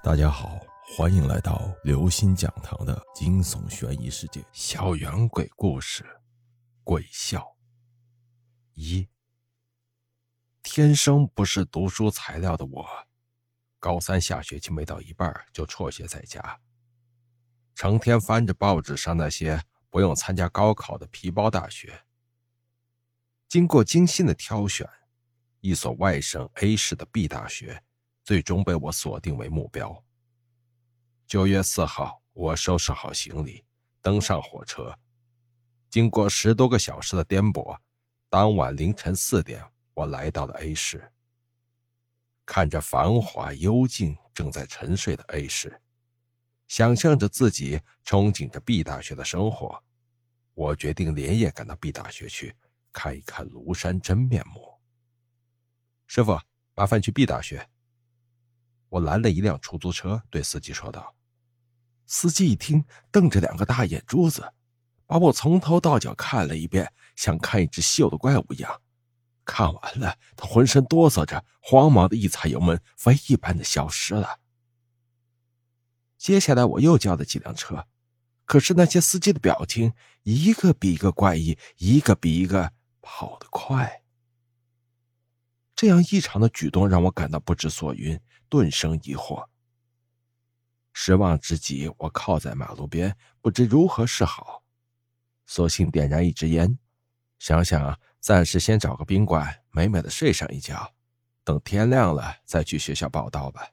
大家好，欢迎来到刘星讲堂的惊悚悬疑世界——校园鬼故事。鬼校一，天生不是读书材料的我，高三下学期没到一半就辍学在家，成天翻着报纸上那些不用参加高考的皮包大学。经过精心的挑选，一所外省 A 市的 B 大学。最终被我锁定为目标。九月四号，我收拾好行李，登上火车。经过十多个小时的颠簸，当晚凌晨四点，我来到了 A 市。看着繁华幽静、正在沉睡的 A 市，想象着自己憧憬着 B 大学的生活，我决定连夜赶到 B 大学去看一看庐山真面目。师傅，麻烦去 B 大学。我拦了一辆出租车，对司机说道：“司机一听，瞪着两个大眼珠子，把我从头到脚看了一遍，像看一只稀有的怪物一样。看完了，他浑身哆嗦着，慌忙的一踩油门，飞一般的消失了。接下来我又叫了几辆车，可是那些司机的表情一个比一个怪异，一个比一个跑得快。这样异常的举动让我感到不知所云。”顿生疑惑，失望之极，我靠在马路边，不知如何是好，索性点燃一支烟，想想暂时先找个宾馆美美的睡上一觉，等天亮了再去学校报道吧。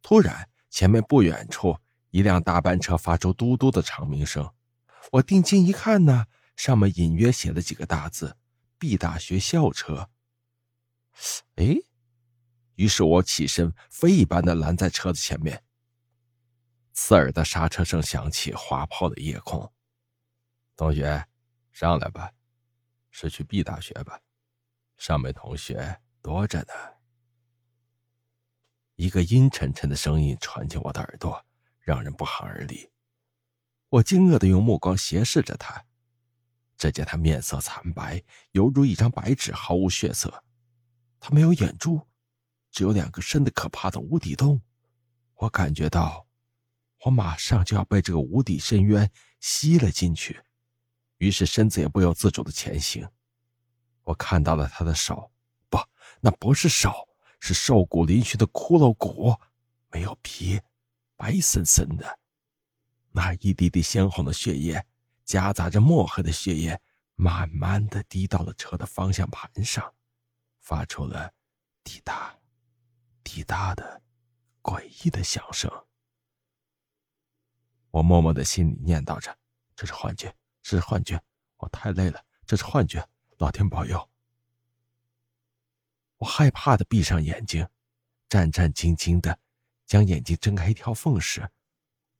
突然，前面不远处一辆大班车发出嘟嘟的长鸣声，我定睛一看呢，上面隐约写了几个大字：“B 大学校车。”哎。于是我起身，飞一般的拦在车子前面。刺耳的刹车声响起，划破了夜空。同学，上来吧，是去 B 大学吧？上面同学多着呢。一个阴沉沉的声音传进我的耳朵，让人不寒而栗。我惊愕的用目光斜视着他，只见他面色惨白，犹如一张白纸，毫无血色。他没有眼珠。只有两个深的可怕的无底洞，我感觉到，我马上就要被这个无底深渊吸了进去，于是身子也不由自主的前行。我看到了他的手，不，那不是手，是瘦骨嶙峋的骷髅骨，没有皮，白森森的。那一滴滴鲜红的血液，夹杂着墨黑的血液，慢慢的滴到了车的方向盘上，发出了滴答。滴答的诡异的响声，我默默的心里念叨着：“这是幻觉，这是幻觉，我太累了，这是幻觉，老天保佑！”我害怕的闭上眼睛，战战兢兢的将眼睛睁开一条缝时，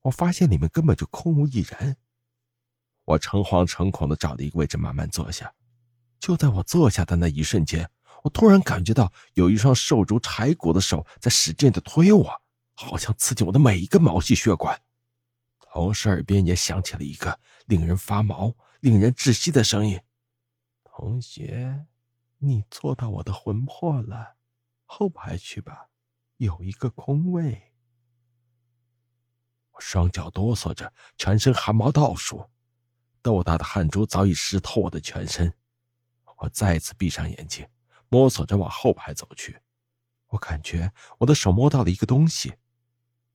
我发现里面根本就空无一人。我诚惶诚恐的找了一个位置慢慢坐下，就在我坐下的那一瞬间。我突然感觉到有一双瘦如柴骨的手在使劲的推我，好像刺进我的每一个毛细血管。同时，耳边也响起了一个令人发毛、令人窒息的声音：“同学，你坐到我的魂魄了，后排去吧，有一个空位。”我双脚哆嗦着，全身汗毛倒竖，豆大的汗珠早已湿透我的全身。我再次闭上眼睛。摸索着往后排走去，我感觉我的手摸到了一个东西，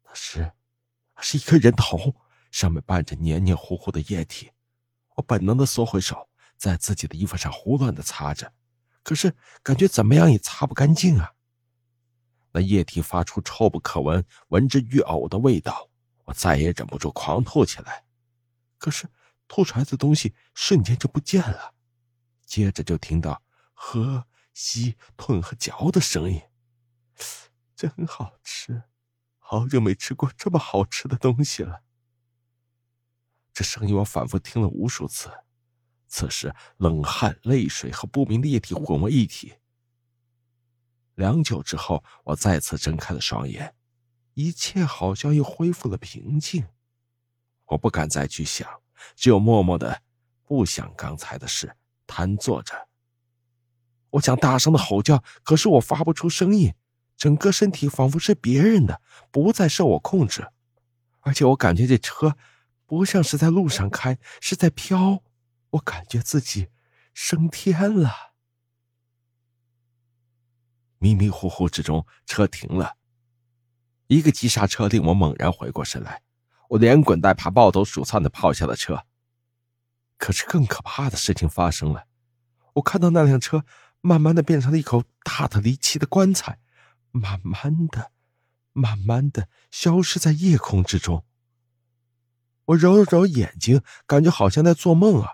那是，是一个人头，上面伴着黏黏糊糊的液体。我本能的缩回手，在自己的衣服上胡乱的擦着，可是感觉怎么样也擦不干净啊。那液体发出臭不可闻、闻之欲呕的味道，我再也忍不住狂吐起来。可是吐出来的东西瞬间就不见了，接着就听到喝。吸、吞和嚼的声音，真好吃，好久没吃过这么好吃的东西了。这声音我反复听了无数次，此时冷汗、泪水和不明的液体混为一体。良久之后，我再次睁开了双眼，一切好像又恢复了平静。我不敢再去想，只有默默的不想刚才的事，瘫坐着。我想大声的吼叫，可是我发不出声音，整个身体仿佛是别人的，不再受我控制。而且我感觉这车不像是在路上开，是在飘。我感觉自己升天了。迷迷糊糊之中，车停了，一个急刹车令我猛然回过神来。我连滚带爬、抱头鼠窜的跑下了车。可是更可怕的事情发生了，我看到那辆车慢慢的变成了一口大的离奇的棺材，慢慢的、慢慢的消失在夜空之中。我揉了揉眼睛，感觉好像在做梦啊！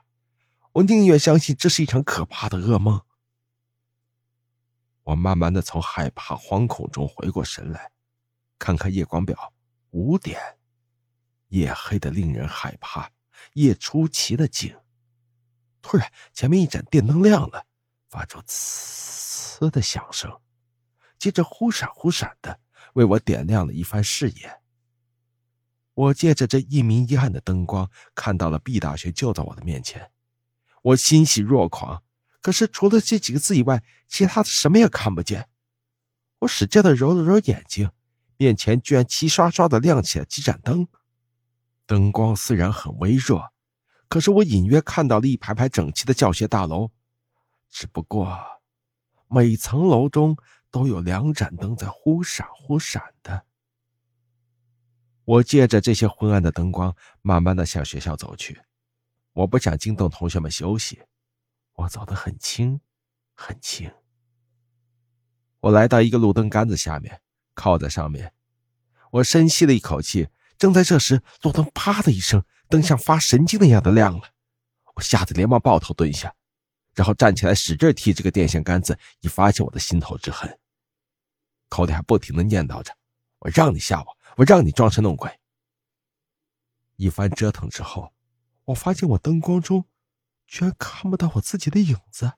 我宁愿相信这是一场可怕的噩梦。我慢慢的从害怕、惶恐中回过神来，看看夜光表，五点。夜黑的令人害怕，夜出奇的静。突然，前面一盏电灯亮了，发出“呲”的响声，接着忽闪忽闪的，为我点亮了一番视野。我借着这一明一暗的灯光，看到了 B 大学就在我的面前。我欣喜若狂，可是除了这几个字以外，其他的什么也看不见。我使劲的揉了揉眼睛，面前居然齐刷刷的亮起了几盏灯。灯光虽然很微弱，可是我隐约看到了一排排整齐的教学大楼，只不过每层楼中都有两盏灯在忽闪忽闪的。我借着这些昏暗的灯光，慢慢的向学校走去。我不想惊动同学们休息，我走得很轻，很轻。我来到一个路灯杆子下面，靠在上面，我深吸了一口气。正在这时，路灯“啪”的一声，灯像发神经那样的亮了。我吓得连忙抱头蹲下，然后站起来使劲踢这个电线杆子，以发泄我的心头之恨，口里还不停的念叨着：“我让你吓我，我让你装神弄鬼。”一番折腾之后，我发现我灯光中居然看不到我自己的影子。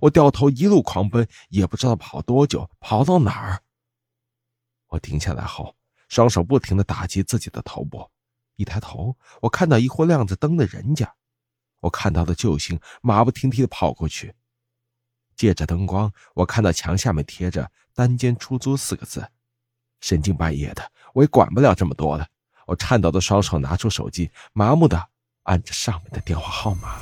我掉头一路狂奔，也不知道跑多久，跑到哪儿。我停下来后。双手不停的打击自己的头部，一抬头，我看到一户亮着灯的人家，我看到的救星，马不停蹄的跑过去。借着灯光，我看到墙下面贴着“单间出租”四个字。神经半夜的，我也管不了这么多了。我颤抖的双手拿出手机，麻木的按着上面的电话号码。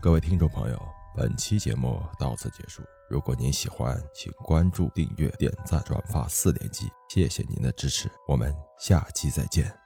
各位听众朋友，本期节目到此结束。如果您喜欢，请关注、订阅、点赞、转发四连击，谢谢您的支持，我们下期再见。